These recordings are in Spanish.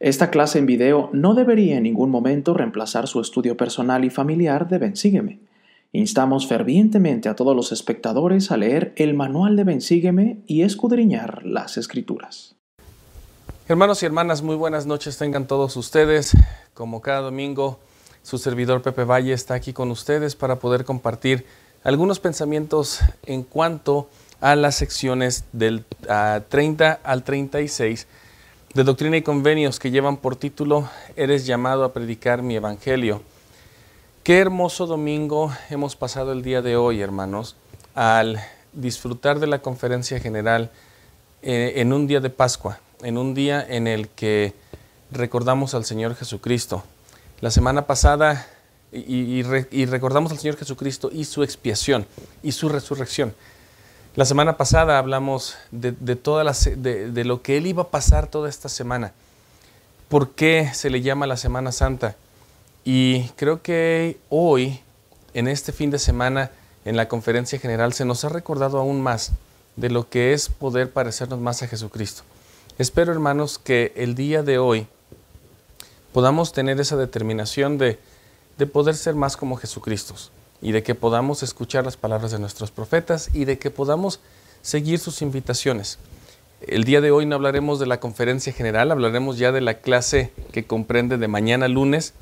Esta clase en video no debería en ningún momento reemplazar su estudio personal y familiar de Bensígueme. Instamos fervientemente a todos los espectadores a leer el manual de Bensígueme y escudriñar las escrituras. Hermanos y hermanas, muy buenas noches tengan todos ustedes. Como cada domingo, su servidor Pepe Valle está aquí con ustedes para poder compartir algunos pensamientos en cuanto a las secciones del 30 al 36 de Doctrina y Convenios que llevan por título Eres llamado a predicar mi Evangelio. Qué hermoso domingo hemos pasado el día de hoy, hermanos, al disfrutar de la conferencia general eh, en un día de Pascua, en un día en el que recordamos al Señor Jesucristo. La semana pasada y recordamos al Señor Jesucristo y su expiación y su resurrección. La semana pasada hablamos de, toda de, lo que Él iba a pasar toda esta semana. ¿Por qué se le llama la Semana Santa? Y creo que hoy, en este fin de semana, en la conferencia general, se nos ha recordado aún más de lo que es poder parecernos más a Jesucristo. Espero, hermanos, que el día de hoy podamos tener esa determinación de, de poder ser más como Jesucristo y de que podamos escuchar las palabras de nuestros profetas y de que podamos seguir sus invitaciones. El día de hoy no hablaremos de la conferencia general, hablaremos ya de la clase que comprende de mañana lunes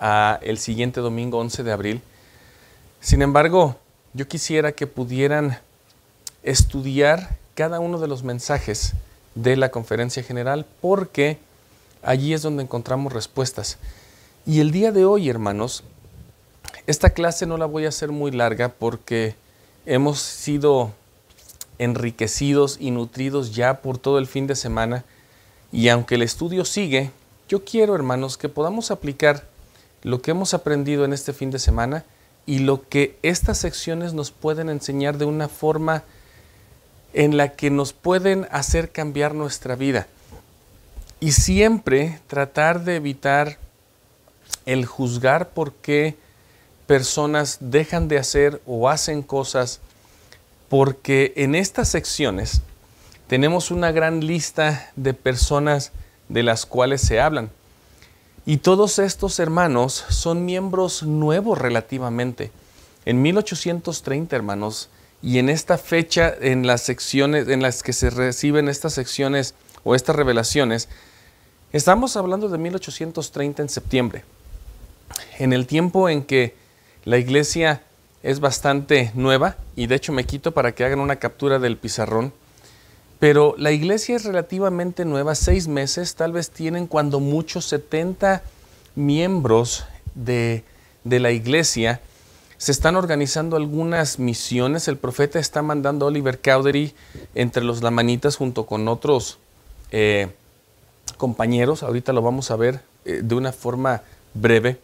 a el siguiente domingo 11 de abril. Sin embargo, yo quisiera que pudieran estudiar cada uno de los mensajes de la conferencia general porque allí es donde encontramos respuestas. Y el día de hoy, hermanos, esta clase no la voy a hacer muy larga porque hemos sido enriquecidos y nutridos ya por todo el fin de semana y aunque el estudio sigue, yo quiero, hermanos, que podamos aplicar lo que hemos aprendido en este fin de semana y lo que estas secciones nos pueden enseñar de una forma en la que nos pueden hacer cambiar nuestra vida. Y siempre tratar de evitar el juzgar por qué personas dejan de hacer o hacen cosas porque en estas secciones tenemos una gran lista de personas de las cuales se hablan. Y todos estos hermanos son miembros nuevos relativamente. En 1830, hermanos, y en esta fecha, en las secciones en las que se reciben estas secciones o estas revelaciones, estamos hablando de 1830 en septiembre, en el tiempo en que la iglesia es bastante nueva y de hecho me quito para que hagan una captura del pizarrón. Pero la iglesia es relativamente nueva, seis meses, tal vez tienen cuando muchos 70 miembros de, de la iglesia. Se están organizando algunas misiones. El profeta está mandando a Oliver Cowdery entre los lamanitas junto con otros eh, compañeros. Ahorita lo vamos a ver eh, de una forma breve.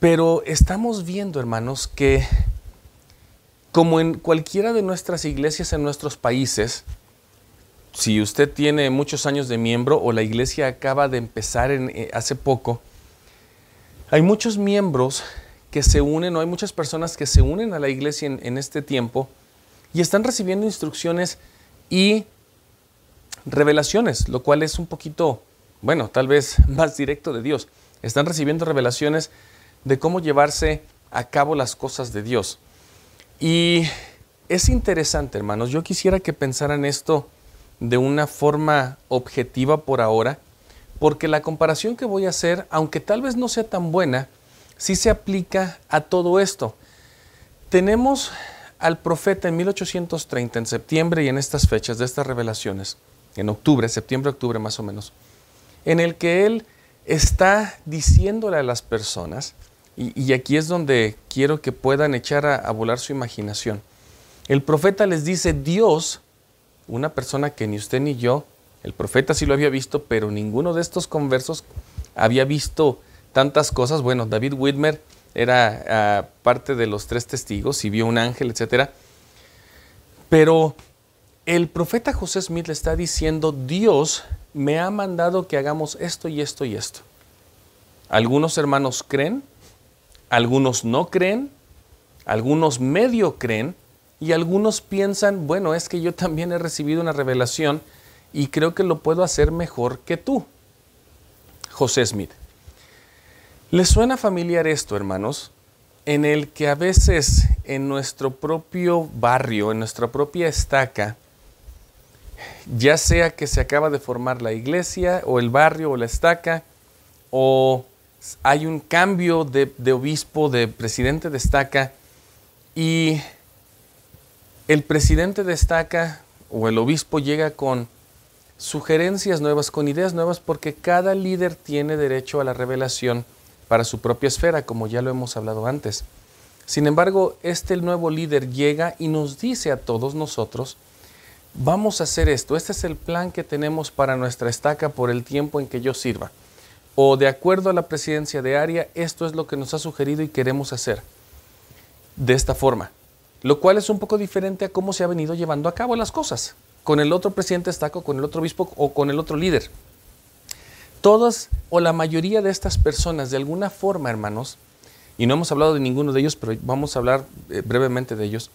Pero estamos viendo, hermanos, que como en cualquiera de nuestras iglesias en nuestros países, si usted tiene muchos años de miembro o la iglesia acaba de empezar en, eh, hace poco, hay muchos miembros que se unen o hay muchas personas que se unen a la iglesia en, en este tiempo y están recibiendo instrucciones y revelaciones, lo cual es un poquito, bueno, tal vez más directo de Dios. Están recibiendo revelaciones de cómo llevarse a cabo las cosas de Dios. Y es interesante, hermanos, yo quisiera que pensaran esto de una forma objetiva por ahora, porque la comparación que voy a hacer, aunque tal vez no sea tan buena, sí se aplica a todo esto. Tenemos al profeta en 1830, en septiembre y en estas fechas de estas revelaciones, en octubre, septiembre, octubre más o menos, en el que él está diciéndole a las personas y, aquí es donde quiero que puedan echar a, volar su imaginación. El profeta les dice, Dios, una persona que ni usted ni yo, el profeta sí lo había visto, pero ninguno de estos conversos había visto tantas cosas. Bueno, David Whitmer era ah, parte de los tres testigos y vio un ángel, etc. Pero el profeta José Smith le está diciendo, Dios me ha mandado que hagamos esto y esto y esto. Algunos hermanos creen, algunos no creen, algunos medio creen y algunos piensan, bueno, es que yo también he recibido una revelación y creo que lo puedo hacer mejor que tú. José Smith. ¿Les suena familiar esto, hermanos? En el que a veces en nuestro propio barrio, en nuestra propia estaca, ya sea que se acaba de formar la iglesia o el barrio o la estaca, o hay un cambio de, obispo, de presidente de estaca, y el presidente de estaca o el obispo llega con sugerencias nuevas, con ideas nuevas, porque cada líder tiene derecho a la revelación para su propia esfera, como ya lo hemos hablado antes. Sin embargo, este nuevo líder llega y nos dice a todos nosotros, vamos a hacer esto, este es el plan que tenemos para nuestra estaca por el tiempo en que yo sirva. O de acuerdo a la presidencia de área, esto es lo que nos ha sugerido y queremos hacer. De esta forma, lo cual es un poco diferente a cómo se ha venido llevando a cabo las cosas, con el otro presidente estaca, con el otro obispo o con el otro líder todas o la mayoría de estas personas, de alguna forma, hermanos, y no hemos hablado de ninguno de ellos, pero vamos a hablar eh, brevemente de ellos,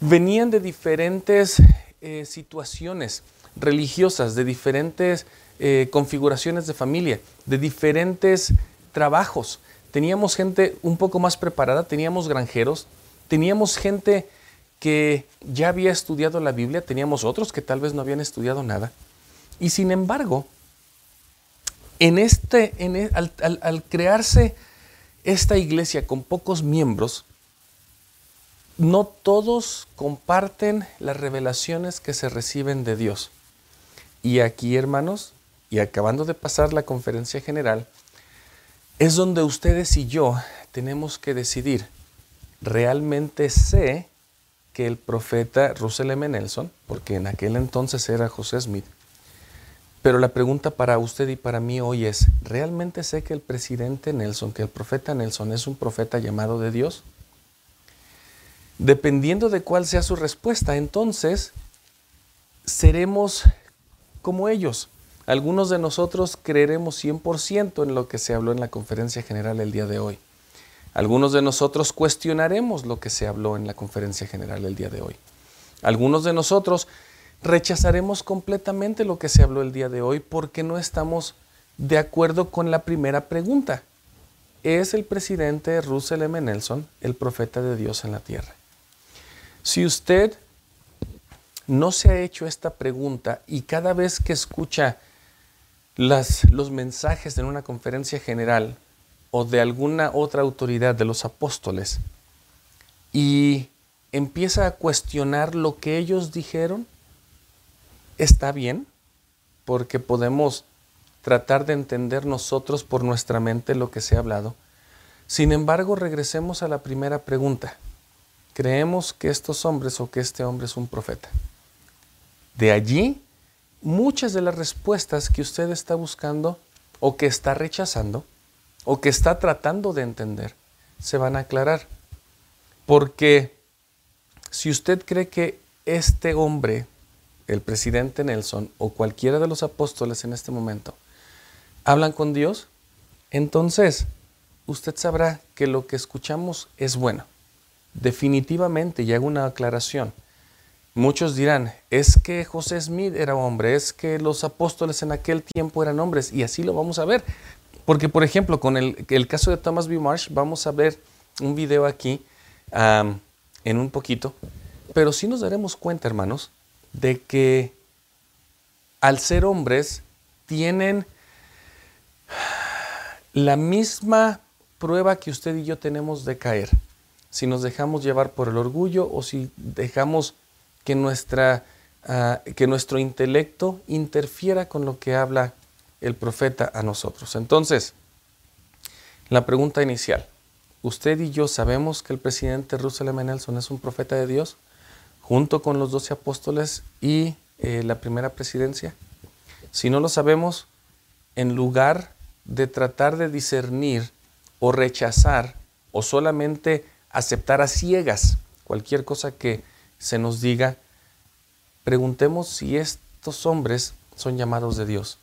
venían de diferentes eh, situaciones religiosas, de diferentes eh, configuraciones de familia, de diferentes trabajos. Teníamos gente un poco más preparada, teníamos granjeros, teníamos gente que ya había estudiado la Biblia, teníamos otros que tal vez no habían estudiado nada. Y sin embargo, en este, e, al, crearse esta iglesia con pocos miembros, no todos comparten las revelaciones que se reciben de Dios. Y aquí, hermanos, y acabando de pasar la conferencia general, es donde ustedes y yo tenemos que decidir, ¿realmente sé que el profeta Russell M. Nelson, porque en aquel entonces era José Smith, pero la pregunta para usted y para mí hoy es, ¿realmente sé que el presidente Nelson, que el profeta Nelson es un profeta llamado de Dios? Dependiendo de cuál sea su respuesta, entonces seremos como ellos. Algunos de nosotros creeremos 100% en lo que se habló en la conferencia general el día de hoy. Algunos de nosotros cuestionaremos lo que se habló en la conferencia general el día de hoy. Algunos de nosotros rechazaremos completamente lo que se habló el día de hoy porque no estamos de acuerdo con la primera pregunta. ¿Es el presidente Russell M. Nelson el profeta de Dios en la tierra? Si usted no se ha hecho esta pregunta y cada vez que escucha las, los mensajes en una conferencia general o de alguna otra autoridad de los apóstoles y empieza a cuestionar lo que ellos dijeron, está bien porque podemos tratar de entender nosotros por nuestra mente lo que se ha hablado. Sin embargo, regresemos a la primera pregunta. ¿Creemos que estos hombres o que este hombre es un profeta? De allí, muchas de las respuestas que usted está buscando o que está rechazando o que está tratando de entender se van a aclarar. Porque si usted cree que este hombre el presidente Nelson o cualquiera de los apóstoles en este momento hablan con Dios, entonces usted sabrá que lo que escuchamos es bueno. Definitivamente, y hago una aclaración, muchos dirán, es que José Smith era hombre, es que los apóstoles en aquel tiempo eran hombres, y así lo vamos a ver. Porque, por ejemplo, con el, caso de Thomas B. Marsh, vamos a ver un video aquí en un poquito, pero sí nos daremos cuenta, hermanos, de que al ser hombres tienen la misma prueba que usted y yo tenemos de caer. Si nos dejamos llevar por el orgullo o si dejamos que, nuestra, ah, que nuestro intelecto interfiera con lo que habla el profeta a nosotros. Entonces, la pregunta inicial. ¿Usted y yo sabemos que el presidente Russell M. Nelson es un profeta de Dios? junto con los doce apóstoles y eh, la primera presidencia? Si no lo sabemos, en lugar de tratar de discernir o rechazar o solamente aceptar a ciegas cualquier cosa que se nos diga, preguntemos si estos hombres son llamados de Dios.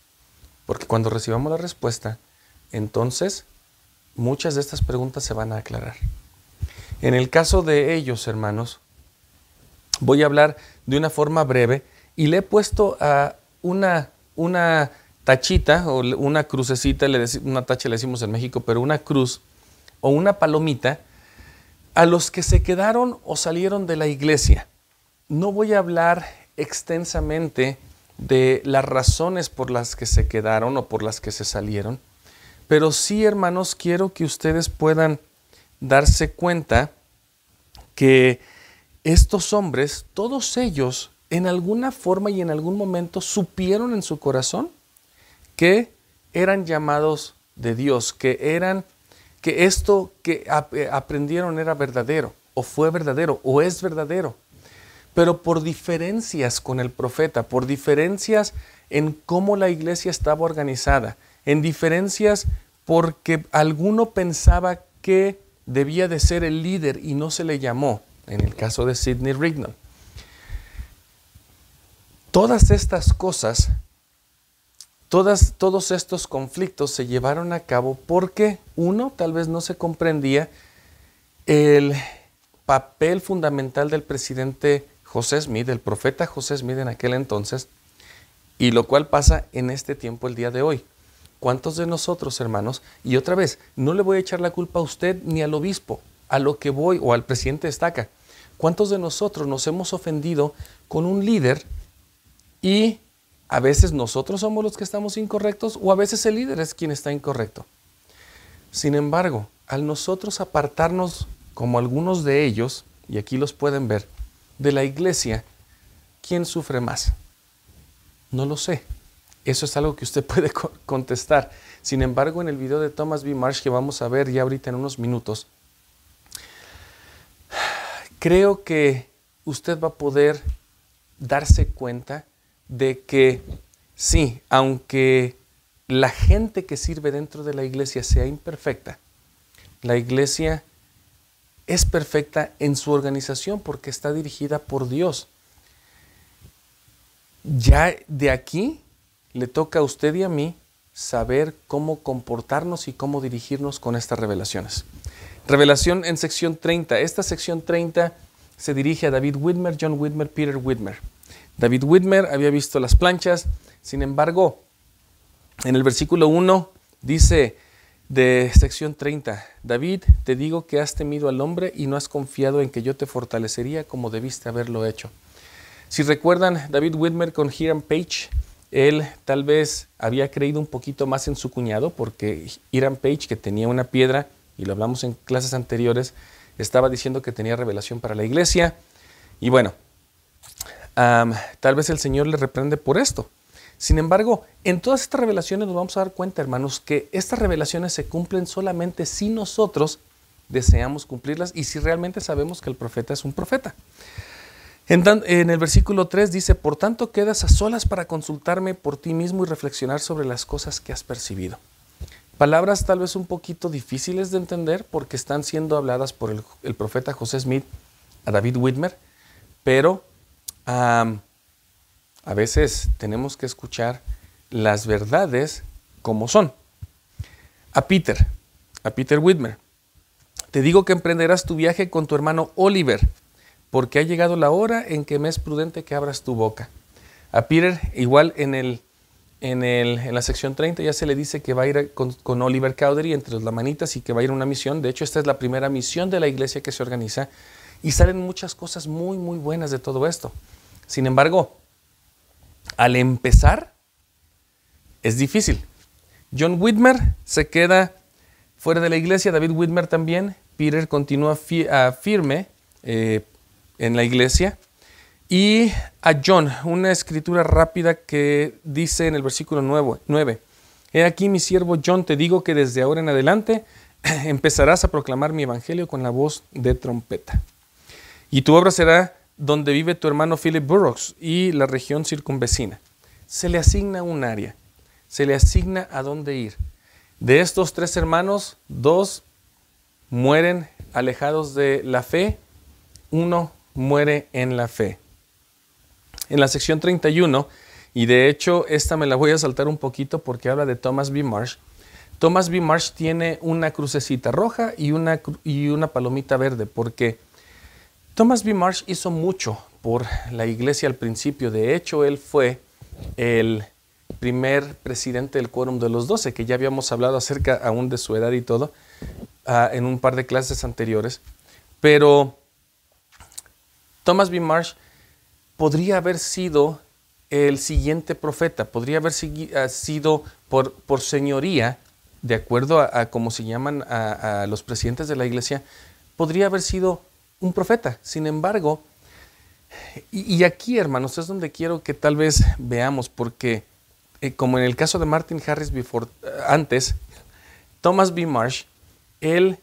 Porque cuando recibamos la respuesta, entonces muchas de estas preguntas se van a aclarar. En el caso de ellos, hermanos, voy a hablar de una forma breve y le he puesto a una, una tachita o una crucecita, una tacha le decimos en México, pero una cruz o una palomita a los que se quedaron o salieron de la iglesia. No voy a hablar extensamente de las razones por las que se quedaron o por las que se salieron, pero sí, hermanos, quiero que ustedes puedan darse cuenta que estos hombres, todos ellos, en alguna forma y en algún momento supieron en su corazón que eran llamados de Dios, que eran que esto que eh, aprendieron era verdadero, o fue verdadero, o es verdadero. Pero por diferencias con el profeta, por diferencias en cómo la iglesia estaba organizada, en diferencias porque alguno pensaba que debía de ser el líder y no se le llamó, en el caso de Sidney Rignall. Todas estas cosas, todas, todos estos conflictos se llevaron a cabo porque uno tal vez no se comprendía el papel fundamental del presidente José Smith, del profeta José Smith en aquel entonces, y lo cual pasa en este tiempo el día de hoy. ¿Cuántos de nosotros, hermanos? Y otra vez, no le voy a echar la culpa a usted ni al obispo, a lo que voy, o al presidente estaca. ¿Cuántos de nosotros nos hemos ofendido con un líder y a veces nosotros somos los que estamos incorrectos o a veces el líder es quien está incorrecto? Sin embargo, al nosotros apartarnos, como algunos de ellos, y aquí los pueden ver, de la iglesia, ¿quién sufre más? No lo sé. Eso es algo que usted puede contestar. Sin embargo, en el video de Thomas B. Marsh que vamos a ver ya ahorita en unos minutos, creo que usted va a poder darse cuenta de que sí, aunque la gente que sirve dentro de la iglesia sea imperfecta, la iglesia es perfecta en su organización porque está dirigida por Dios. Ya de aquí le toca a usted y a mí saber cómo comportarnos y cómo dirigirnos con estas revelaciones. Revelación en sección 30. Esta sección 30 se dirige a David Whitmer, John Whitmer, Peter Whitmer. David Whitmer había visto las planchas, sin embargo, en el versículo 1 dice, de sección 30. David, te digo que has temido al hombre y no has confiado en que yo te fortalecería como debiste haberlo hecho. Si recuerdan, David Whitmer con Hiram Page, él tal vez había creído un poquito más en su cuñado porque Hiram Page, que tenía una piedra, y lo hablamos en clases anteriores, estaba diciendo que tenía revelación para la iglesia. Y bueno, tal vez el Señor le reprende por esto. Sin embargo, en todas estas revelaciones nos vamos a dar cuenta, hermanos, que estas revelaciones se cumplen solamente si nosotros deseamos cumplirlas y si realmente sabemos que el profeta es un profeta. En, el versículo 3 dice, por tanto quedas a solas para consultarme por ti mismo y reflexionar sobre las cosas que has percibido. Palabras tal vez un poquito difíciles de entender porque están siendo habladas por el, profeta José Smith a David Whitmer, pero a veces tenemos que escuchar las verdades como son. A Peter, a Peter Whitmer, te digo que emprenderás tu viaje con tu hermano Oliver, porque ha llegado la hora en que me es prudente que abras tu boca. A Peter, igual en, el, en, el, en la sección 30 ya se le dice que va a ir con, con Oliver Cowdery entre las manitas y que va a ir a una misión. De hecho, esta es la primera misión de la iglesia que se organiza y salen muchas cosas muy, muy buenas de todo esto. Sin embargo, al empezar es difícil. John Whitmer se queda fuera de la iglesia, David Whitmer también, Peter continúa ah, firme eh, en la iglesia. Y a John, una escritura rápida que dice en el versículo 9, He aquí mi siervo John, te digo que desde ahora en adelante empezarás a proclamar mi evangelio con la voz de trompeta. Y tu obra será donde vive tu hermano Philip Burroughs y la región circunvecina. Se le asigna un área, se le asigna a dónde ir. De estos tres hermanos, dos mueren alejados de la fe, uno muere en la fe. En la sección 31, y de hecho esta me la voy a saltar un poquito porque habla de Thomas B. Marsh, Thomas B. Marsh tiene una crucecita roja y una, y una palomita verde porque Thomas B. Marsh hizo mucho por la iglesia al principio. De hecho, él fue el primer presidente del Quórum de los Doce, que ya habíamos hablado acerca aún de su edad y todo ah, en un par de clases anteriores. Pero Thomas B. Marsh podría haber sido el siguiente profeta, podría haber ah, sido por, por señoría, de acuerdo a, cómo se llaman a, los presidentes de la iglesia, podría haber sido un profeta. Sin embargo, y, aquí, hermanos, es donde quiero que tal vez veamos, porque eh, como en el caso de Martin Harris eh, antes, Thomas B. Marsh, él,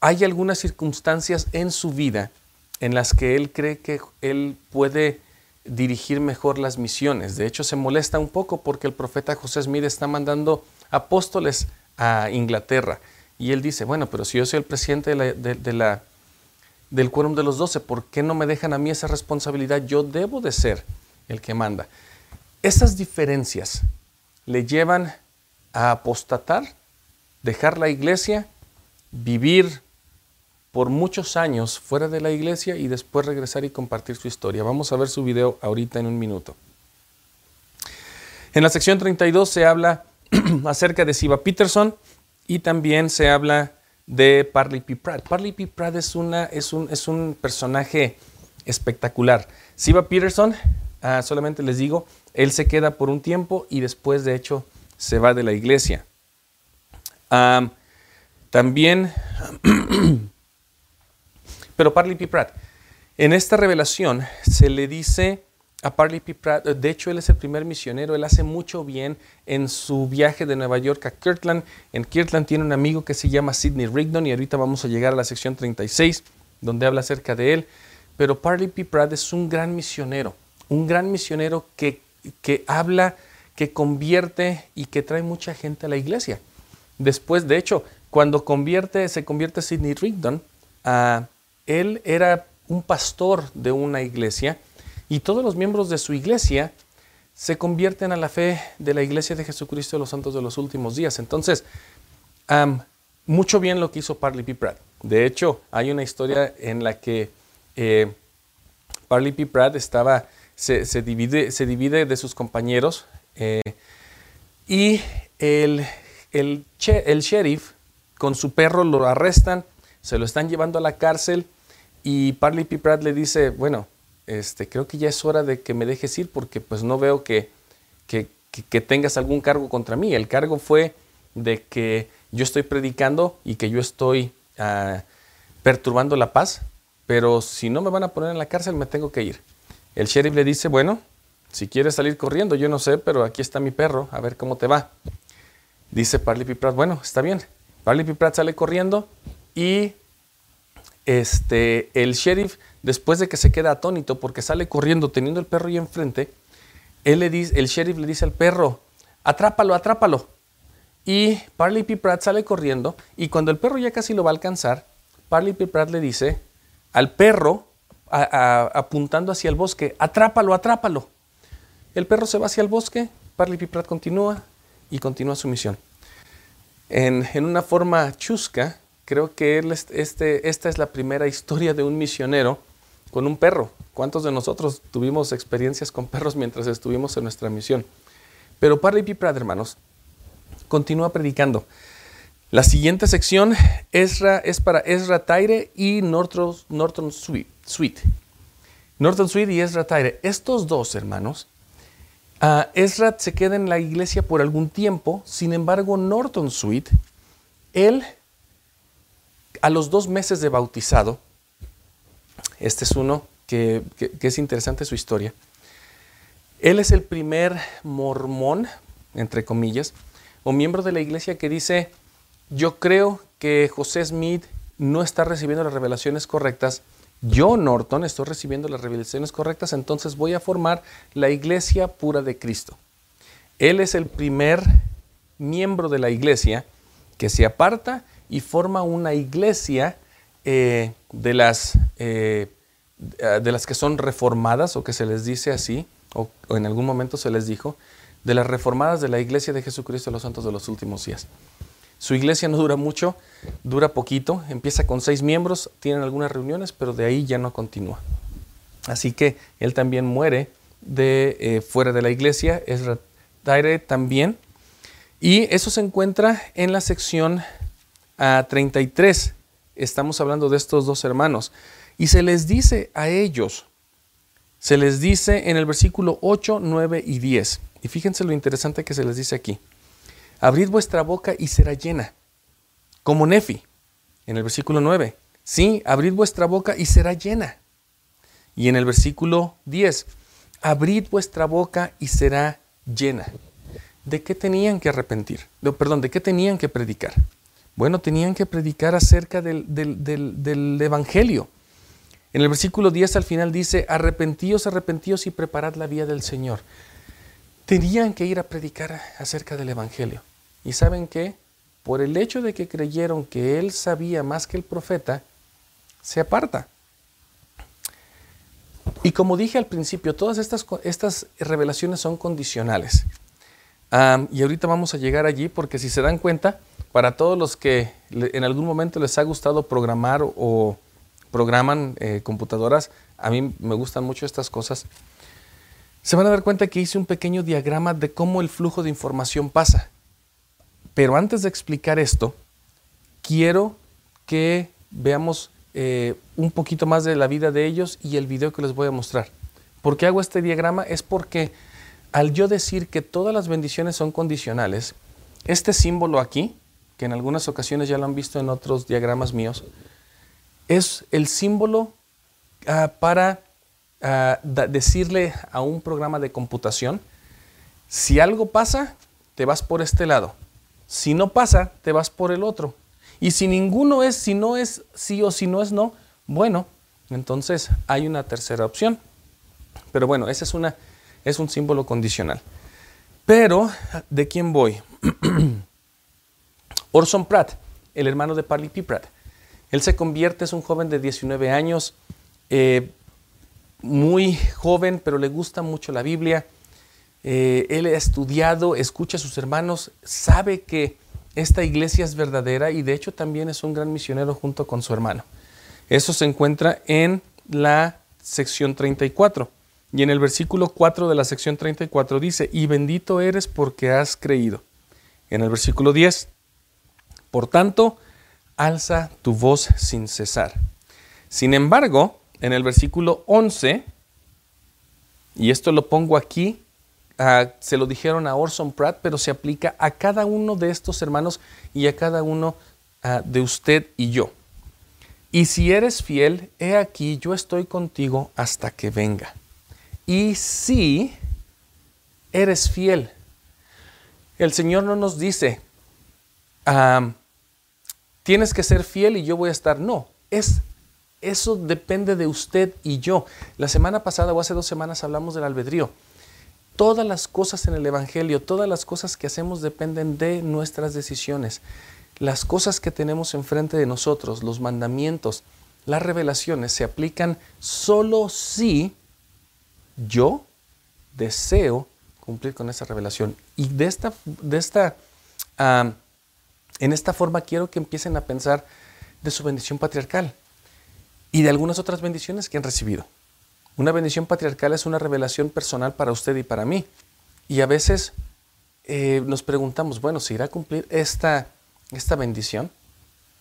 hay algunas circunstancias en su vida en las que él cree que él puede dirigir mejor las misiones. De hecho, se molesta un poco porque el profeta José Smith está mandando apóstoles a Inglaterra. Y él dice, bueno, pero si yo soy el presidente de la, del quórum de los doce, ¿por qué no me dejan a mí esa responsabilidad? Yo debo de ser el que manda. Esas diferencias le llevan a apostatar, dejar la iglesia, vivir por muchos años fuera de la iglesia y después regresar y compartir su historia. Vamos a ver su video ahorita en un minuto. En la sección 32 se habla acerca de Siva Peterson y también se habla de Parley P. Pratt. Parley P. Pratt es, una, es, un, es un personaje espectacular. Siva Peterson, ah, solamente les digo, él se queda por un tiempo y después, de hecho, se va de la iglesia. también, pero Parley P. Pratt, en esta revelación se le dice a Parley P. Pratt, de hecho él es el primer misionero, él hace mucho bien en su viaje de Nueva York a Kirtland. En Kirtland tiene un amigo que se llama Sidney Rigdon y ahorita vamos a llegar a la sección 36 donde habla acerca de él. Pero Parley P. Pratt es un gran misionero, un gran misionero que, que habla, que convierte y que trae mucha gente a la iglesia. Después, de hecho, cuando convierte, se convierte Sidney Rigdon, uh, él era un pastor de una iglesia y todos los miembros de su iglesia se convierten a la fe de la iglesia de Jesucristo de los Santos de los últimos días. Entonces, mucho bien lo que hizo Parley P. Pratt. De hecho, hay una historia en la que eh, Parley P. Pratt estaba, se, divide, se divide de sus compañeros eh, y el, el, el sheriff con su perro lo arrestan, se lo están llevando a la cárcel y Parley P. Pratt le dice, bueno, este, creo que ya es hora de que me dejes ir porque pues no veo que, que, tengas algún cargo contra mí. El cargo fue de que yo estoy predicando y que yo estoy ah, perturbando la paz, pero si no me van a poner en la cárcel me tengo que ir. El sheriff le dice, bueno, si quieres salir corriendo, yo no sé, pero aquí está mi perro, a ver cómo te va. Dice Parley P. Pratt, bueno, está bien. Parley P. Pratt sale corriendo y este, el sheriff, después de que se queda atónito porque sale corriendo teniendo el perro ahí enfrente, el sheriff le dice al perro, atrápalo, atrápalo. Y Parley P. Pratt sale corriendo y cuando el perro ya casi lo va a alcanzar, Parley P. Pratt le dice al perro, apuntando hacia el bosque, atrápalo, atrápalo. El perro se va hacia el bosque, Parley P. Pratt continúa y continúa su misión. En, en una forma chusca, creo que este, esta es la primera historia de un misionero con un perro. ¿Cuántos de nosotros tuvimos experiencias con perros mientras estuvimos en nuestra misión? Pero Parley P. Pratt, hermanos, continúa predicando. La siguiente sección es para Ezra Tyre y Norton, Norton Sweet. Norton Sweet y Ezra Tyre. Estos dos hermanos, uh, Ezra se queda en la iglesia por algún tiempo, sin embargo Norton Sweet, él a los dos meses de bautizado, este es uno que, es interesante su historia, él es el primer mormón, entre comillas, o miembro de la iglesia que dice, yo creo que José Smith no está recibiendo las revelaciones correctas, yo, Norton, estoy recibiendo las revelaciones correctas, entonces voy a formar la iglesia pura de Cristo. Él es el primer miembro de la iglesia que se aparta y forma una iglesia eh, de, las, eh, de las que son reformadas o que se les dice así, o, en algún momento se les dijo, de las reformadas de la iglesia de Jesucristo de los Santos de los Últimos Días. Su iglesia no dura mucho, dura poquito, empieza con seis miembros, tienen algunas reuniones, pero de ahí ya no continúa. Así que él también muere de eh, fuera de la iglesia, Tyre también. Y eso se encuentra en la sección 33. Estamos hablando de estos dos hermanos. Y se les dice a ellos, se les dice en el versículo 8, 9 y 10. Y fíjense lo interesante que se les dice aquí. Abrid vuestra boca y será llena, como Nefi, en el versículo 9. Sí, abrid vuestra boca y será llena. Y en el versículo 10, abrid vuestra boca y será llena. ¿De qué tenían que arrepentir? perdón, ¿de qué tenían que predicar? Bueno, tenían que predicar acerca del, del Evangelio. En el versículo 10 al final dice, arrepentíos, arrepentíos y preparad la vía del Señor. Tenían que ir a predicar acerca del Evangelio. ¿Y saben qué? Por el hecho de que creyeron que él sabía más que el profeta, se aparta. Y como dije al principio, todas estas, estas revelaciones son condicionales. y ahorita vamos a llegar allí porque si se dan cuenta, para todos los que en algún momento les ha gustado programar o programan eh, computadoras, a mí me gustan mucho estas cosas, se van a dar cuenta que hice un pequeño diagrama de cómo el flujo de información pasa. Pero antes de explicar esto, quiero que veamos eh, un poquito más de la vida de ellos y el video que les voy a mostrar. ¿Por qué hago este diagrama? Es porque al yo decir que todas las bendiciones son condicionales, este símbolo aquí, que en algunas ocasiones ya lo han visto en otros diagramas míos, es el símbolo ah, para ah, decirle a un programa de computación, si algo pasa, te vas por este lado. Si no pasa, te vas por el otro. Y si ninguno es, si no es sí o si no es no, bueno, entonces hay una tercera opción. Pero bueno, ese es, una, es un símbolo condicional. Pero, ¿de quién voy? Orson Pratt, el hermano de Parley P. Pratt. Él se convierte, es un joven de 19 años, eh, muy joven, pero le gusta mucho la Biblia. Eh, él ha estudiado, escucha a sus hermanos, sabe que esta iglesia es verdadera y de hecho también es un gran misionero junto con su hermano. Eso se encuentra en la sección 34. Y en el versículo 4 de la sección 34 dice, y bendito eres porque has creído. En el versículo 10, por tanto, alza tu voz sin cesar. Sin embargo, en el versículo 11, y esto lo pongo aquí, ah, se lo dijeron a Orson Pratt, pero se aplica a cada uno de estos hermanos y a cada uno ah, de usted y yo. Y si eres fiel, he aquí, yo estoy contigo hasta que venga. Y si eres fiel, el Señor no nos dice, tienes que ser fiel y yo voy a estar. No, es eso depende de usted y yo. La semana pasada o hace dos semanas hablamos del albedrío. Todas las cosas en el Evangelio, todas las cosas que hacemos dependen de nuestras decisiones. Las cosas que tenemos enfrente de nosotros, los mandamientos, las revelaciones, se aplican solo si yo deseo cumplir con esa revelación. Y de esta, de esta en esta forma quiero que empiecen a pensar de su bendición patriarcal y de algunas otras bendiciones que han recibido. Una bendición patriarcal es una revelación personal para usted y para mí. Y a veces eh, nos preguntamos, bueno, ¿se irá a cumplir esta, esta bendición?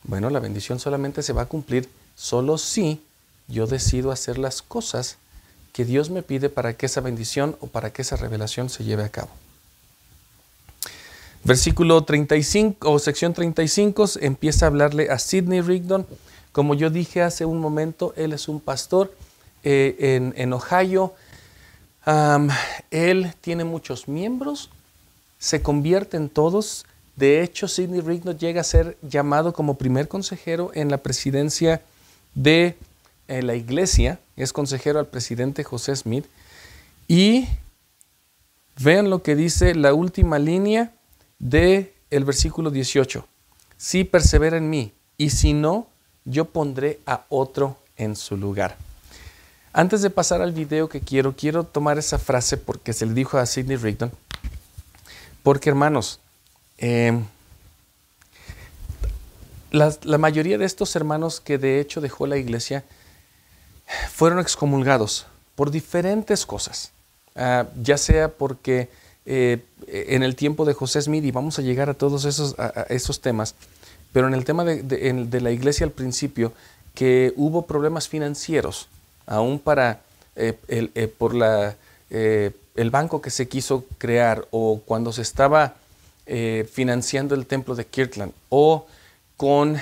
Bueno, la bendición solamente se va a cumplir solo si yo decido hacer las cosas que Dios me pide para que esa bendición o para que esa revelación se lleve a cabo. Versículo 35 o sección 35 empieza a hablarle a Sidney Rigdon. Como yo dije hace un momento, él es un pastor eh, en, Ohio. él tiene muchos miembros, se convierte en todos. De hecho, Sidney Rigdon llega a ser llamado como primer consejero en la presidencia de eh, la iglesia. Es consejero al presidente José Smith. Y vean lo que dice la última línea de el versículo 18. Si persevera en mí, y si no, yo pondré a otro en su lugar. Antes de pasar al video que quiero, quiero tomar esa frase porque se le dijo a Sidney Rigdon. Porque hermanos, eh, la, mayoría de estos hermanos que de hecho dejó la iglesia fueron excomulgados por diferentes cosas. Ah, ya sea porque eh, en el tiempo de José Smith y vamos a llegar a todos esos, esos temas, pero en el tema de, la iglesia al principio, que hubo problemas financieros, aún para eh, el, eh, por la, el banco que se quiso crear o cuando se estaba financiando el templo de Kirtland o con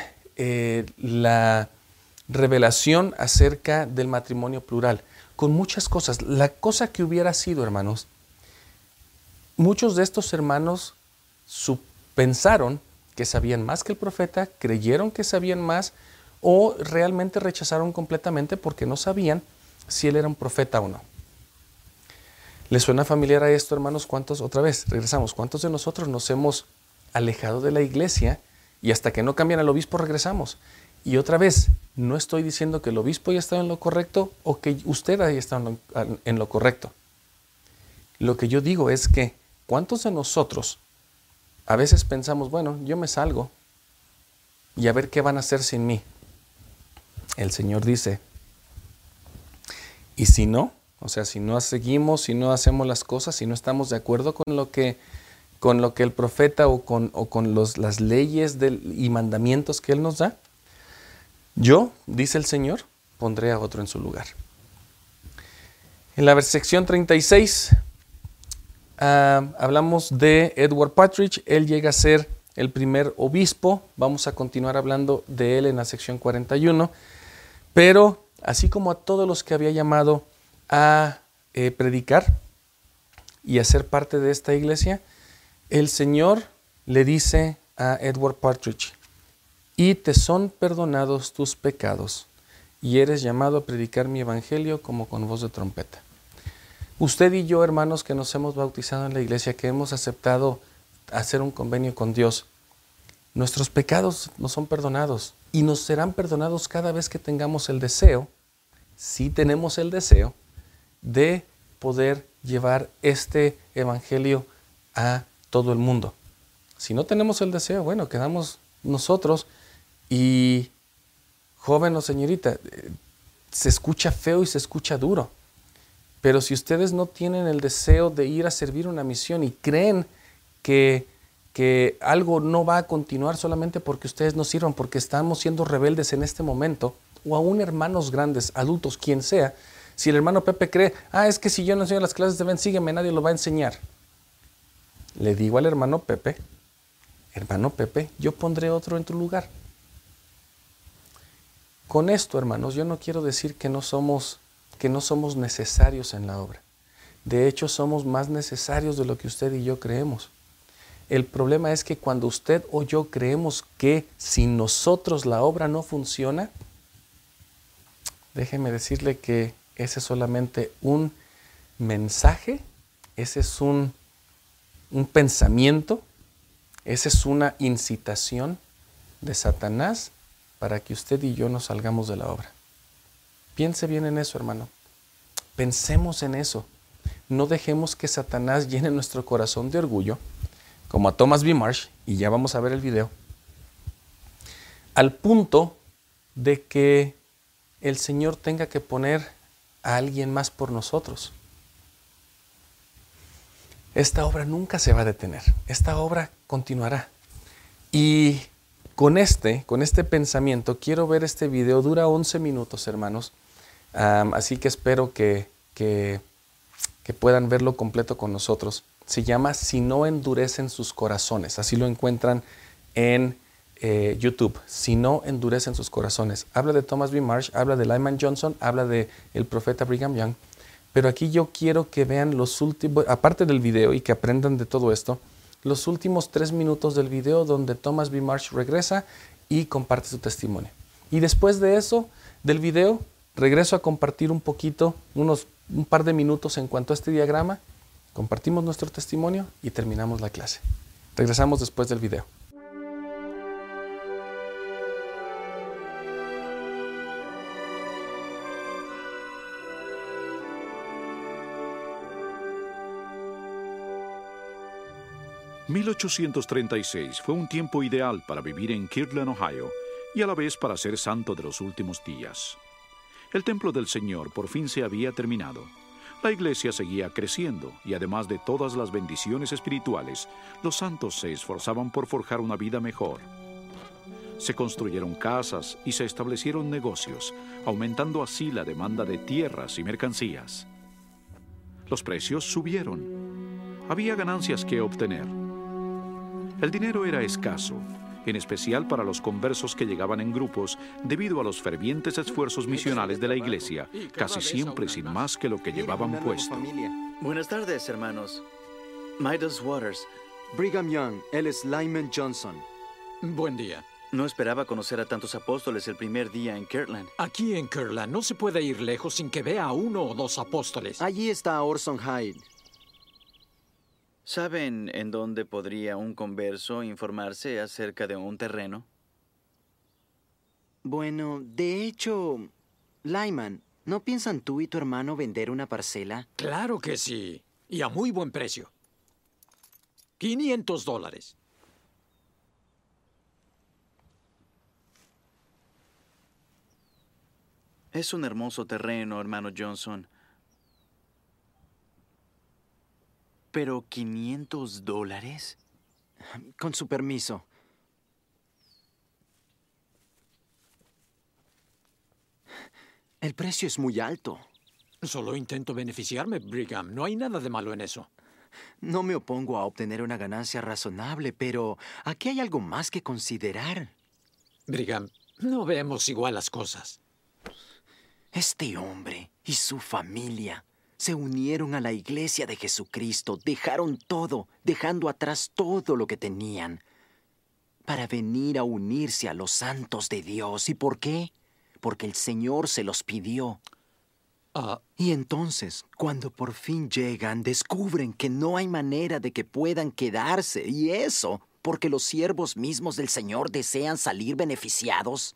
la revelación acerca del matrimonio plural, con muchas cosas. La cosa que hubiera sido, hermanos, muchos de estos hermanos pensaron que sabían más que el profeta, creyeron que sabían más o realmente rechazaron completamente porque no sabían si él era un profeta o no. ¿Les suena familiar a esto, hermanos? ¿Cuántos, otra vez, regresamos, cuántos de nosotros nos hemos alejado de la iglesia y hasta que no cambian al obispo regresamos? Y otra vez, no estoy diciendo que el obispo haya estado en lo correcto o que usted haya estado en lo correcto. Lo que yo digo es que ¿Cuántos de nosotros a veces pensamos, bueno, yo me salgo y a ver qué van a hacer sin mí? El Señor dice, y si no, o sea, si no seguimos, si no hacemos las cosas, si no estamos de acuerdo con lo que, con lo que el profeta o con, o con los, las leyes y mandamientos que Él nos da, yo, dice el Señor, pondré a otro en su lugar. En la sección 36 Ah, hablamos de Edward Partridge, él llega a ser el primer obispo, vamos a continuar hablando de él en la sección 41, pero así como a todos los que había llamado a eh, predicar y a ser parte de esta iglesia, el Señor le dice a Edward Partridge, y te son perdonados tus pecados, y eres llamado a predicar mi evangelio como con voz de trompeta. Usted y yo, hermanos, que nos hemos bautizado en la iglesia, que hemos aceptado hacer un convenio con Dios, nuestros pecados nos son perdonados y nos serán perdonados cada vez que tengamos el deseo, si tenemos el deseo, de poder llevar este evangelio a todo el mundo. Si no tenemos el deseo, bueno, quedamos nosotros y joven o señorita, eh, se escucha feo y se escucha duro. Pero si ustedes no tienen el deseo de ir a servir una misión y creen que, que algo no va a continuar solamente porque ustedes no sirvan, porque estamos siendo rebeldes en este momento, o aún hermanos grandes, adultos, quien sea, si el hermano Pepe cree, ah, es que si yo no enseño las clases de Ben, sígueme, nadie lo va a enseñar. Le digo al hermano Pepe, hermano Pepe, yo pondré otro en tu lugar. Con esto, hermanos, yo no quiero decir que no somos no somos necesarios en la obra. De hecho, somos más necesarios de lo que usted y yo creemos. El problema es que cuando usted o yo creemos que sin nosotros la obra no funciona, déjeme decirle que ese es solamente un mensaje, ese es un, un pensamiento, esa es una incitación de Satanás para que usted y yo nos salgamos de la obra. Piense bien en eso, hermano. Pensemos en eso. No dejemos que Satanás llene nuestro corazón de orgullo, como a Thomas B. Marsh, y ya vamos a ver el video, al punto de que el Señor tenga que poner a alguien más por nosotros. Esta obra nunca se va a detener, esta obra continuará. Y con este, con este pensamiento, quiero ver este video, dura 11 minutos, hermanos así que espero que, que, puedan verlo completo con nosotros. Se llama Si no endurecen sus corazones. Así lo encuentran en eh, YouTube. Si no endurecen sus corazones. Habla de Thomas B. Marsh, habla de Lyman Johnson, habla de el profeta Brigham Young. Pero aquí yo quiero que vean los últimos, aparte del video y que aprendan de todo esto, los últimos tres minutos del video donde Thomas B. Marsh regresa y comparte su testimonio. Y después de eso, del video, regreso a compartir un poquito, unos un par de minutos en cuanto a este diagrama, compartimos nuestro testimonio y terminamos la clase. Regresamos después del video. «1836 fue un tiempo ideal para vivir en Kirtland, Ohio, y a la vez para ser santo de los últimos días. El templo del Señor por fin se había terminado. La iglesia seguía creciendo y además de todas las bendiciones espirituales, los santos se esforzaban por forjar una vida mejor. Se construyeron casas y se establecieron negocios, aumentando así la demanda de tierras y mercancías. Los precios subieron. Había ganancias que obtener. El dinero era escaso, en especial para los conversos que llegaban en grupos debido a los fervientes esfuerzos misionales de la iglesia, casi siempre sin más que lo que llevaban puesto. Buenas tardes, hermanos. Midas Waters. Brigham Young, él es Lyman Johnson. Buen día. No esperaba conocer a tantos apóstoles el primer día en Kirtland. Aquí en Kirtland no se puede ir lejos sin que vea a uno o dos apóstoles. Allí está Orson Hyde. ¿Saben en dónde podría un converso informarse acerca de un terreno? Bueno, de hecho, Lyman, ¿no piensan tú y tu hermano vender una parcela? Claro que sí. Y a muy buen precio. 500 dólares. Es un hermoso terreno, hermano Johnson. Pero 500 dólares. Con su permiso. El precio es muy alto. Solo intento beneficiarme, Brigham. No hay nada de malo en eso. No me opongo a obtener una ganancia razonable, pero aquí hay algo más que considerar. Brigham, no vemos igual las cosas. Este hombre y su familia se unieron a la iglesia de Jesucristo, dejaron todo, dejando atrás todo lo que tenían, para venir a unirse a los santos de Dios. ¿Y por qué? Porque el Señor se los pidió. Ah, Y entonces, cuando por fin llegan, descubren que no hay manera de que puedan quedarse, y eso porque los siervos mismos del Señor desean salir beneficiados.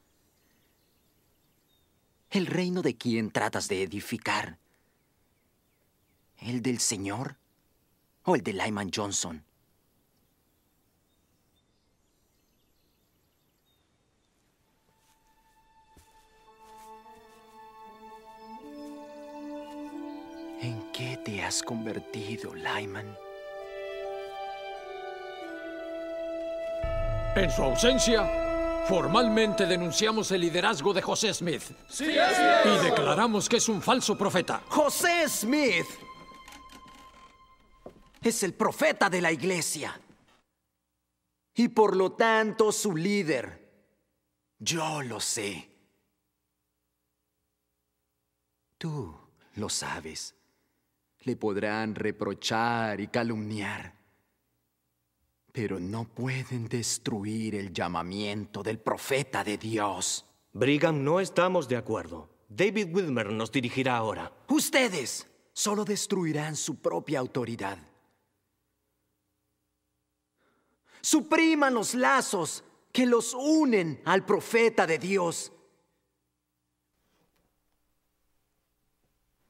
¿El reino de quién tratas de edificar? ¿El del Señor o el de Lyman Johnson? ¿En qué te has convertido, Lyman? en su ausencia, formalmente denunciamos el liderazgo de José Smith. Y declaramos que es un falso profeta. José Smith es el profeta de la iglesia. Y por lo tanto su líder. Yo lo sé. Tú lo sabes. Le podrán reprochar y calumniar. Pero no pueden destruir el llamamiento del profeta de Dios. Brigham, no estamos de acuerdo. David Wilmer nos dirigirá ahora. Ustedes solo destruirán su propia autoridad. Supriman los lazos que los unen al profeta de Dios.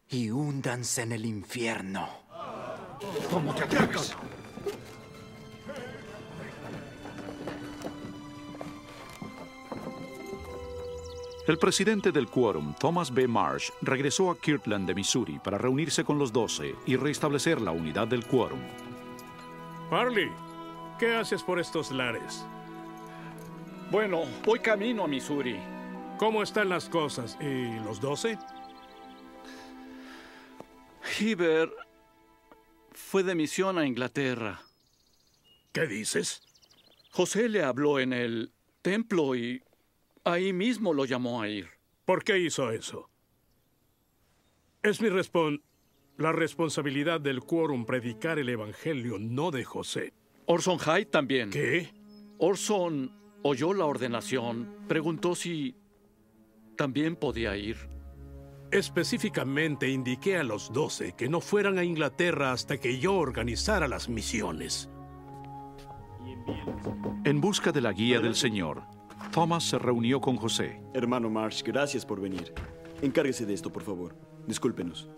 Y húndanse en el infierno. ¿Cómo te atreves? El presidente del quórum, Thomas B. Marsh, regresó a Kirtland de Missouri para reunirse con los doce y restablecer la unidad del quórum. Parley, ¿qué haces por estos lares? Bueno, voy camino a Missouri. ¿Cómo están las cosas? ¿Y los doce? Heber fue de misión a Inglaterra. ¿Qué dices? José le habló en el templo y ahí mismo lo llamó a ir. ¿Por qué hizo eso? Es mi respon... La responsabilidad del quórum predicar el evangelio, no de José. Orson Hyde también. ¿Qué? Orson oyó la ordenación, preguntó si también podía ir. Específicamente indiqué a los doce que no fueran a Inglaterra hasta que yo organizara las misiones. En busca de la guía del Señor, Thomas se reunió con José. Hermano Marsh, gracias por venir. Encárguese de esto, por favor. Discúlpenos.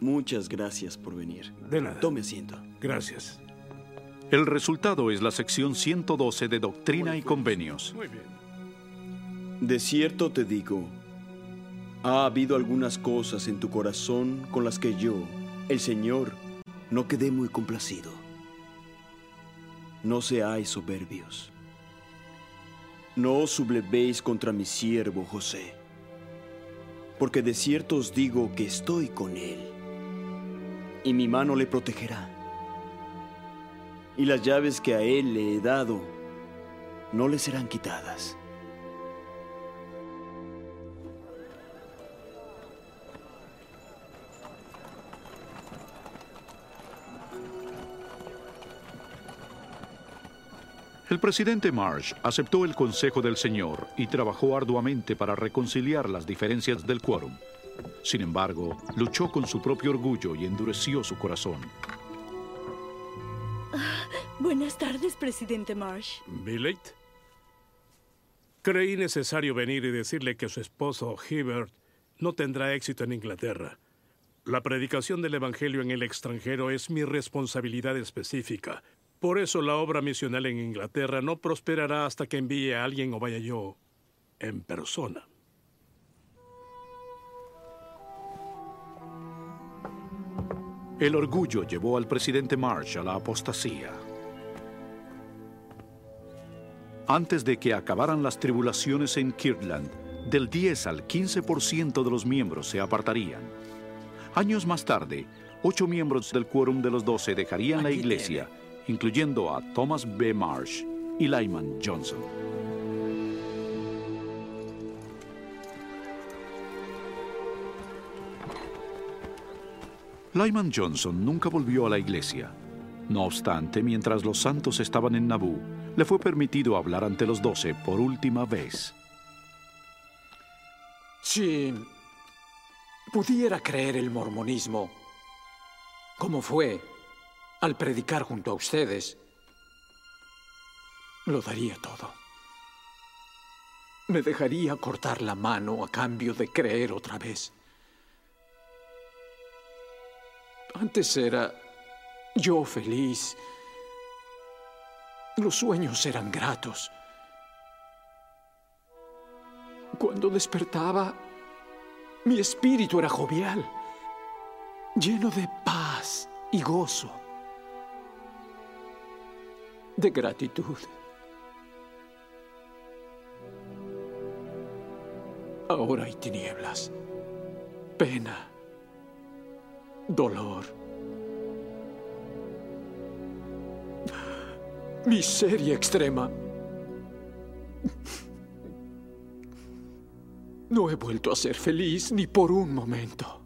Muchas gracias por venir. De nada. Tome asiento. Gracias. El resultado es la sección 112 de Doctrina y Convenios. Muy bien. De cierto te digo Ha habido algunas cosas en tu corazón con las que yo, el Señor, no quedé muy complacido. No seáis soberbios. No os sublevéis contra mi siervo José, porque de cierto os digo que estoy con él, y mi mano le protegerá. Y las llaves que a él le he dado no le serán quitadas. El presidente Marsh aceptó el consejo del Señor y trabajó arduamente para reconciliar las diferencias del quórum. Sin embargo, luchó con su propio orgullo y endureció su corazón. Buenas tardes, presidente Marsh. ¿Billate? Creí necesario venir y decirle que su esposo, Hibbert, no tendrá éxito en Inglaterra. La predicación del Evangelio en el extranjero es mi responsabilidad específica. Por eso la obra misional en Inglaterra no prosperará hasta que envíe a alguien o vaya yo en persona. El orgullo llevó al presidente Marsh a la apostasía. Antes de que acabaran las tribulaciones en Kirtland, del 10 al 15% de los miembros se apartarían. Años más tarde, ocho miembros del quórum de los doce dejarían la iglesia, incluyendo a Thomas B. Marsh y Lyman Johnson. Lyman Johnson nunca volvió a la iglesia. No obstante, mientras los santos estaban en Nabú, le fue permitido hablar ante los doce por última vez. Si pudiera creer el mormonismo, como fue al predicar junto a ustedes, lo daría todo. Me dejaría cortar la mano a cambio de creer otra vez. Antes era yo feliz. Los sueños eran gratos. Cuando despertaba, mi espíritu era jovial, lleno de paz y gozo, de gratitud. Ahora hay tinieblas, pena, dolor, miseria extrema. No he vuelto a ser feliz ni por un momento.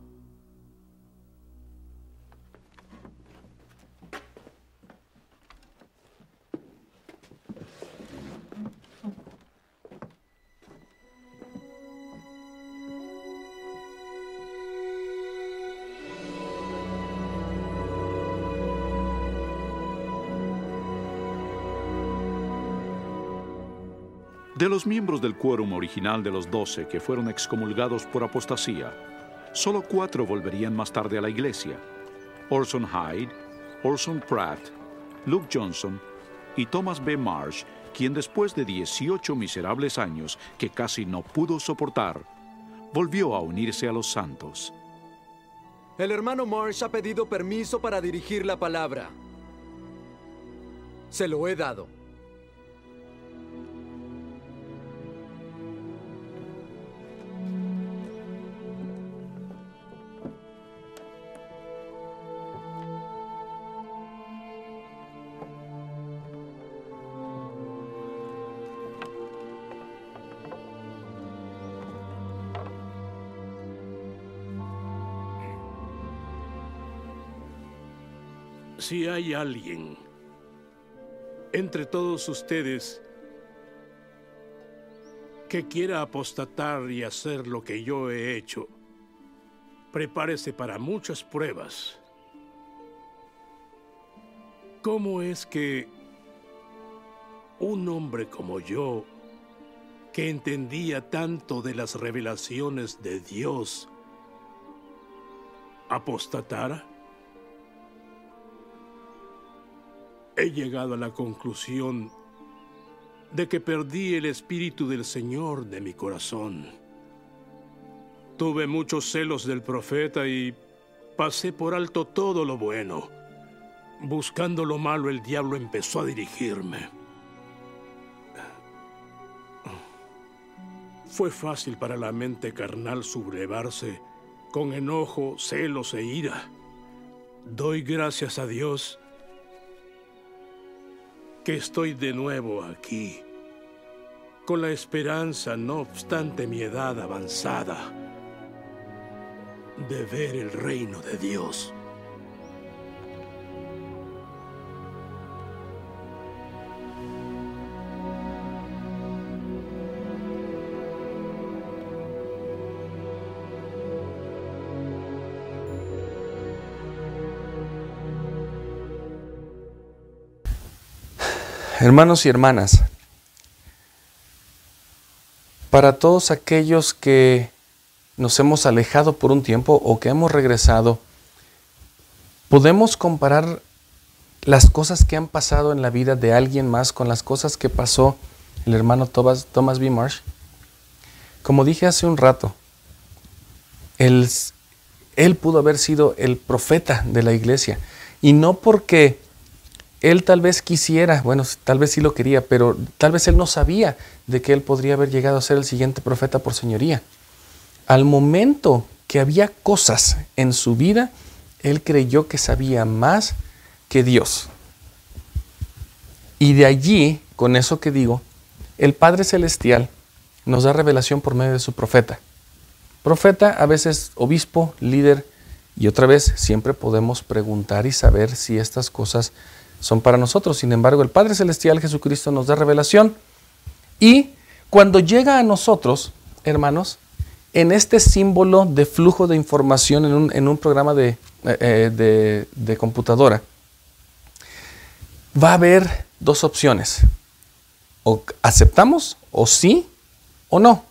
De los miembros del quórum original de los doce que fueron excomulgados por apostasía, solo cuatro volverían más tarde a la iglesia. Orson Hyde, Orson Pratt, Luke Johnson y Thomas B. Marsh, quien después de 18 miserables años que casi no pudo soportar, volvió a unirse a los santos. El hermano Marsh ha pedido permiso para dirigir la palabra. Se lo he dado. Si hay alguien entre todos ustedes que quiera apostatar y hacer lo que yo he hecho, prepárese para muchas pruebas. ¿Cómo es que un hombre como yo, que entendía tanto de las revelaciones de Dios, apostatara? He llegado a la conclusión de que perdí el Espíritu del Señor de mi corazón. Tuve muchos celos del profeta y pasé por alto todo lo bueno. Buscando lo malo, el diablo empezó a dirigirme. Fue fácil para la mente carnal sublevarse con enojo, celos e ira. Doy gracias a Dios que estoy de nuevo aquí, con la esperanza, no obstante mi edad avanzada, de ver el reino de Dios. Hermanos y hermanas, para todos aquellos que nos hemos alejado por un tiempo o que hemos regresado, podemos comparar las cosas que han pasado en la vida de alguien más con las cosas que pasó el hermano Thomas, B. Marsh. Como dije hace un rato, él pudo haber sido el profeta de la iglesia y no porque él tal vez quisiera, bueno, tal vez sí lo quería, pero tal vez él no sabía de que él podría haber llegado a ser el siguiente profeta por señoría. Al momento que había cosas en su vida, él creyó que sabía más que Dios. Y de allí, con eso que digo, el Padre Celestial nos da revelación por medio de su profeta. Profeta, a veces obispo, líder, y otra vez siempre podemos preguntar y saber si estas cosas son para nosotros. Sin embargo, el Padre Celestial Jesucristo nos da revelación y cuando llega a nosotros, hermanos, en este símbolo de flujo de información en un, programa de, eh, de, de computadora, va a haber dos opciones. O aceptamos, o sí, o no.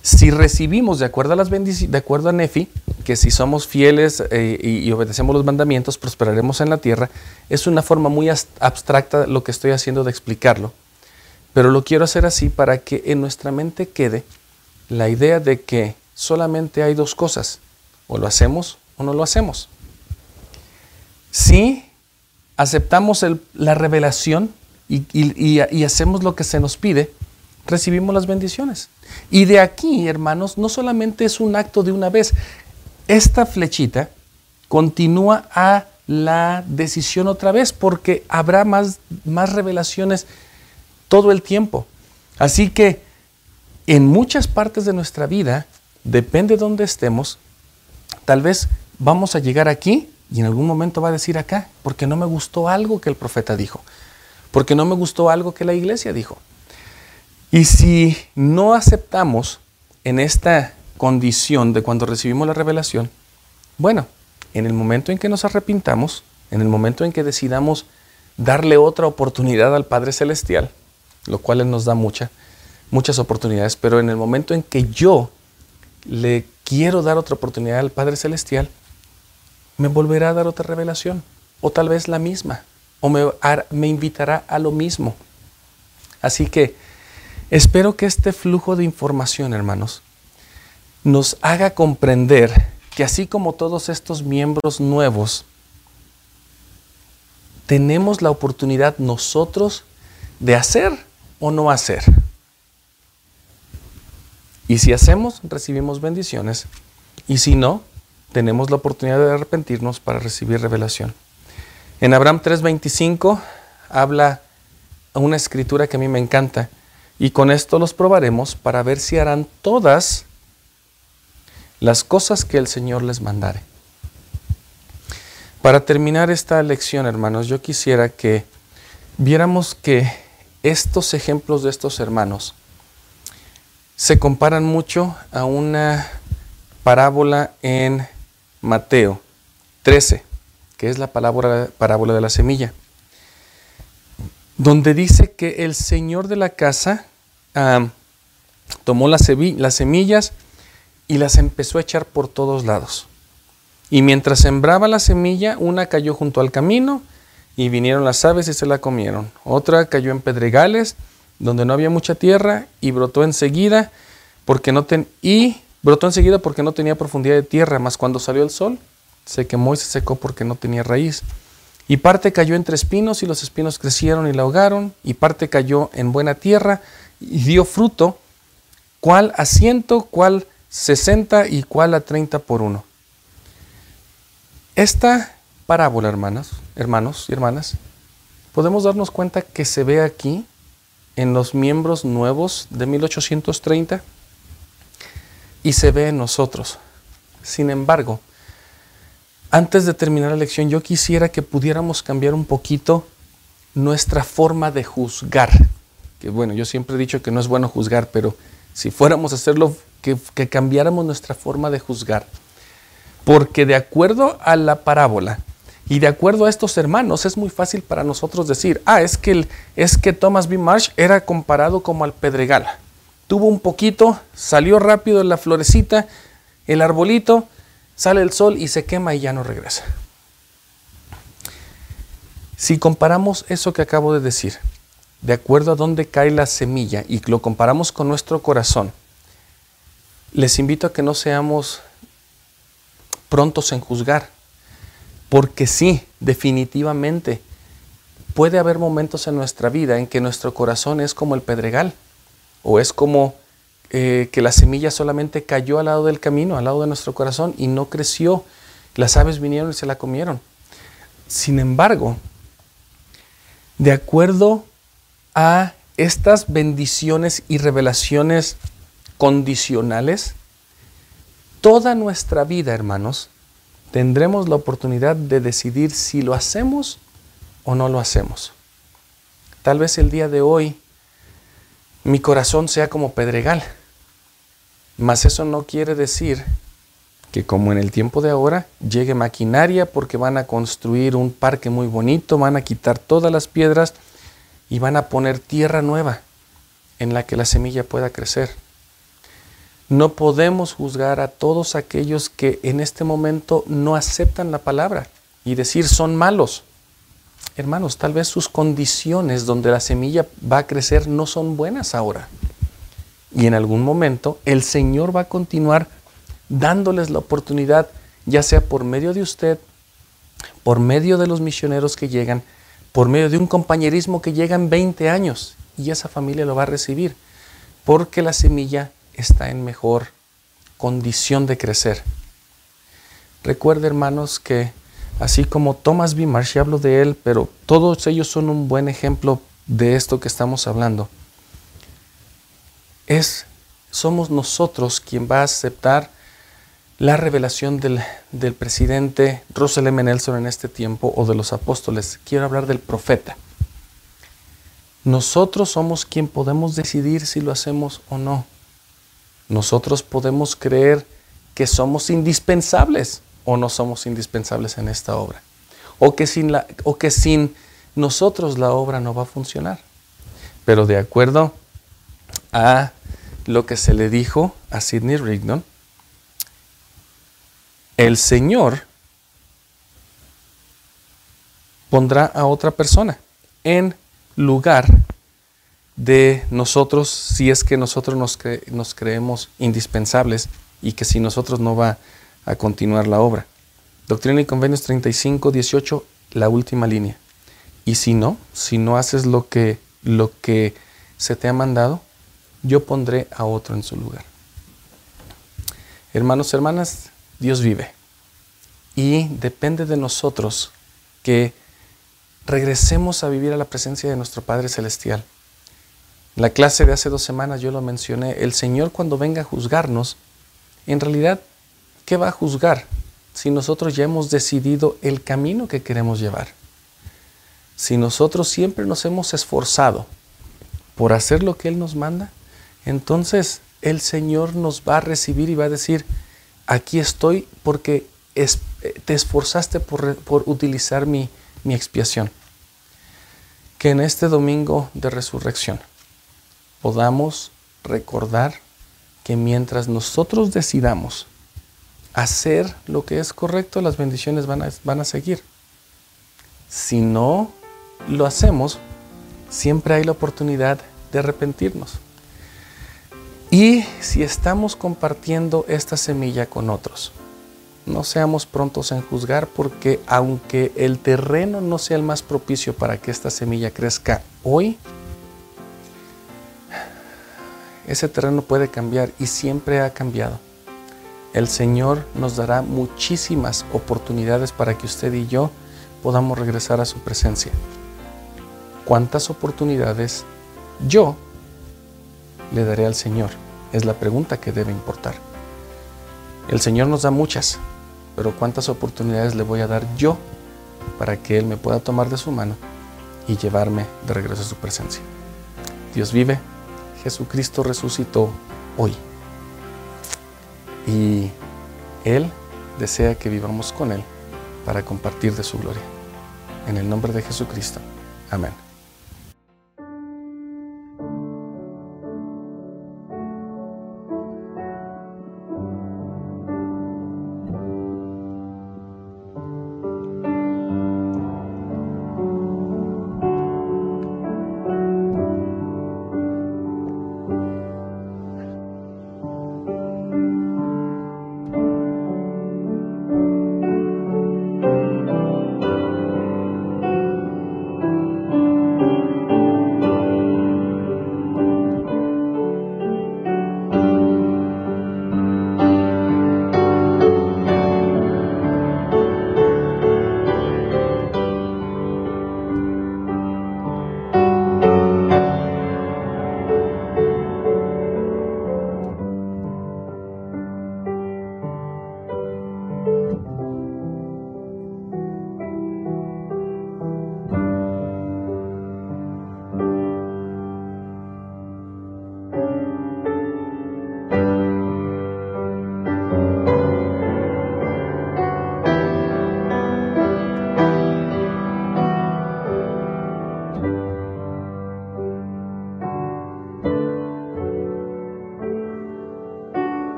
Si recibimos, de acuerdo a, las de acuerdo a Nefi, que si somos fieles eh, y, obedecemos los mandamientos, prosperaremos en la tierra, es una forma muy abstracta lo que estoy haciendo de explicarlo. Pero lo quiero hacer así para que en nuestra mente quede la idea de que solamente hay dos cosas, o lo hacemos o no lo hacemos. Si aceptamos la revelación y hacemos lo que se nos pide, recibimos las bendiciones. Y de aquí, hermanos, no solamente es un acto de una vez, esta flechita continúa a la decisión otra vez porque habrá más, más revelaciones todo el tiempo. Así que en muchas partes de nuestra vida, depende de dónde estemos, tal vez vamos a llegar aquí y en algún momento va a decir acá, porque no me gustó algo que el profeta dijo, porque no me gustó algo que la iglesia dijo. Y si no aceptamos en esta condición de cuando recibimos la revelación, bueno, en el momento en que nos arrepintamos, en el momento en que decidamos darle otra oportunidad al Padre Celestial, lo cual nos da mucha, muchas oportunidades, pero en el momento en que yo le quiero dar otra oportunidad al Padre Celestial, me volverá a dar otra revelación, o tal vez la misma, o me invitará a lo mismo. Así que Espero que este flujo de información, hermanos, nos haga comprender que así como todos estos miembros nuevos, tenemos la oportunidad nosotros de hacer o no hacer. Y si hacemos, recibimos bendiciones. Y si no, tenemos la oportunidad de arrepentirnos para recibir revelación. En Abraham 3:25 habla una escritura que a mí me encanta y con esto los probaremos para ver si harán todas las cosas que el Señor les mandare. Para terminar esta lección, hermanos, yo quisiera que viéramos que estos ejemplos de estos hermanos se comparan mucho a una parábola en Mateo 13, que es la parábola de la semilla donde dice que el señor de la casa tomó las, semillas y las empezó a echar por todos lados. Y mientras sembraba la semilla, una cayó junto al camino y vinieron las aves y se la comieron. Otra cayó en pedregales, donde no había mucha tierra, y brotó enseguida, porque no ten y Brotó enseguida porque no tenía profundidad de tierra, mas cuando salió el sol, se quemó y se secó porque no tenía raíz. Y parte cayó entre espinos y los espinos crecieron y la ahogaron, y parte cayó en buena tierra y dio fruto, cual a ciento, cual sesenta y cual a treinta por uno. Esta parábola, hermanas, hermanos y hermanas, podemos darnos cuenta que se ve aquí en los miembros nuevos de 1830 y se ve en nosotros. Sin embargo, antes de terminar la lección, yo quisiera que pudiéramos cambiar un poquito nuestra forma de juzgar. Que bueno, yo siempre he dicho que no es bueno juzgar, pero si fuéramos a hacerlo, que, cambiáramos nuestra forma de juzgar. Porque de acuerdo a la parábola y de acuerdo a estos hermanos, es muy fácil para nosotros decir, ah, es que, es que Thomas B. Marsh era comparado como al pedregal. Tuvo un poquito, salió rápido la florecita, el arbolito, sale el sol y se quema y ya no regresa. Si comparamos eso que acabo de decir, de acuerdo a dónde cae la semilla y lo comparamos con nuestro corazón, les invito a que no seamos prontos en juzgar, porque sí, definitivamente, puede haber momentos en nuestra vida en que nuestro corazón es como el pedregal, o es como eh, que la semilla solamente cayó al lado del camino, al lado de nuestro corazón, y no creció. Las aves vinieron y se la comieron. Sin embargo, de acuerdo a estas bendiciones y revelaciones condicionales, toda nuestra vida, hermanos, tendremos la oportunidad de decidir si lo hacemos o no lo hacemos. Tal vez el día de hoy mi corazón sea como pedregal. Mas eso no quiere decir que como en el tiempo de ahora llegue maquinaria porque van a construir un parque muy bonito, van a quitar todas las piedras y van a poner tierra nueva en la que la semilla pueda crecer. No podemos juzgar a todos aquellos que en este momento no aceptan la palabra y decir son malos. Hermanos, tal vez sus condiciones donde la semilla va a crecer no son buenas ahora. Y en algún momento el Señor va a continuar dándoles la oportunidad, ya sea por medio de usted, por medio de los misioneros que llegan, por medio de un compañerismo que llega en 20 años y esa familia lo va a recibir, porque la semilla está en mejor condición de crecer. Recuerde, hermanos, que así como Thomas B. Marsh, hablo de él, pero todos ellos son un buen ejemplo de esto que estamos hablando. Es, somos nosotros quien va a aceptar la revelación del, del presidente Russell M. Nelson en este tiempo o de los apóstoles. Quiero hablar del profeta. Nosotros somos quien podemos decidir si lo hacemos o no. Nosotros podemos creer que somos indispensables o no somos indispensables en esta obra. O que sin, la, o que sin nosotros la obra no va a funcionar. Pero de acuerdo a lo que se le dijo a Sidney Rigdon, el Señor pondrá a otra persona en lugar de nosotros si es que nosotros nos, creemos indispensables y que si nosotros no va a continuar la obra. Doctrina y Convenios 35, 18, la última línea. Y si no, si no haces lo que, lo que se te ha mandado, yo pondré a otro en su lugar. Hermanos, hermanas, Dios vive. Y depende de nosotros que regresemos a vivir a la presencia de nuestro Padre Celestial. La clase de hace dos semanas yo lo mencioné, el Señor cuando venga a juzgarnos, en realidad ¿qué va a juzgar si nosotros ya hemos decidido el camino que queremos llevar? Si nosotros siempre nos hemos esforzado por hacer lo que Él nos manda, entonces el Señor nos va a recibir y va a decir, aquí estoy porque te esforzaste por, utilizar mi, mi expiación. Que en este domingo de resurrección podamos recordar que mientras nosotros decidamos hacer lo que es correcto, las bendiciones van a, van a seguir. Si no lo hacemos, siempre hay la oportunidad de arrepentirnos. Y si estamos compartiendo esta semilla con otros, no seamos prontos en juzgar porque aunque el terreno no sea el más propicio para que esta semilla crezca hoy, ese terreno puede cambiar y siempre ha cambiado. El Señor nos dará muchísimas oportunidades para que usted y yo podamos regresar a su presencia. ¿Cuántas oportunidades yo le daré al Señor? Es la pregunta que debe importar. El Señor nos da muchas, pero ¿cuántas oportunidades le voy a dar yo para que Él me pueda tomar de su mano y llevarme de regreso a su presencia? Dios vive, Jesucristo resucitó hoy. Y Él desea que vivamos con Él para compartir de su gloria. En el nombre de Jesucristo. Amén.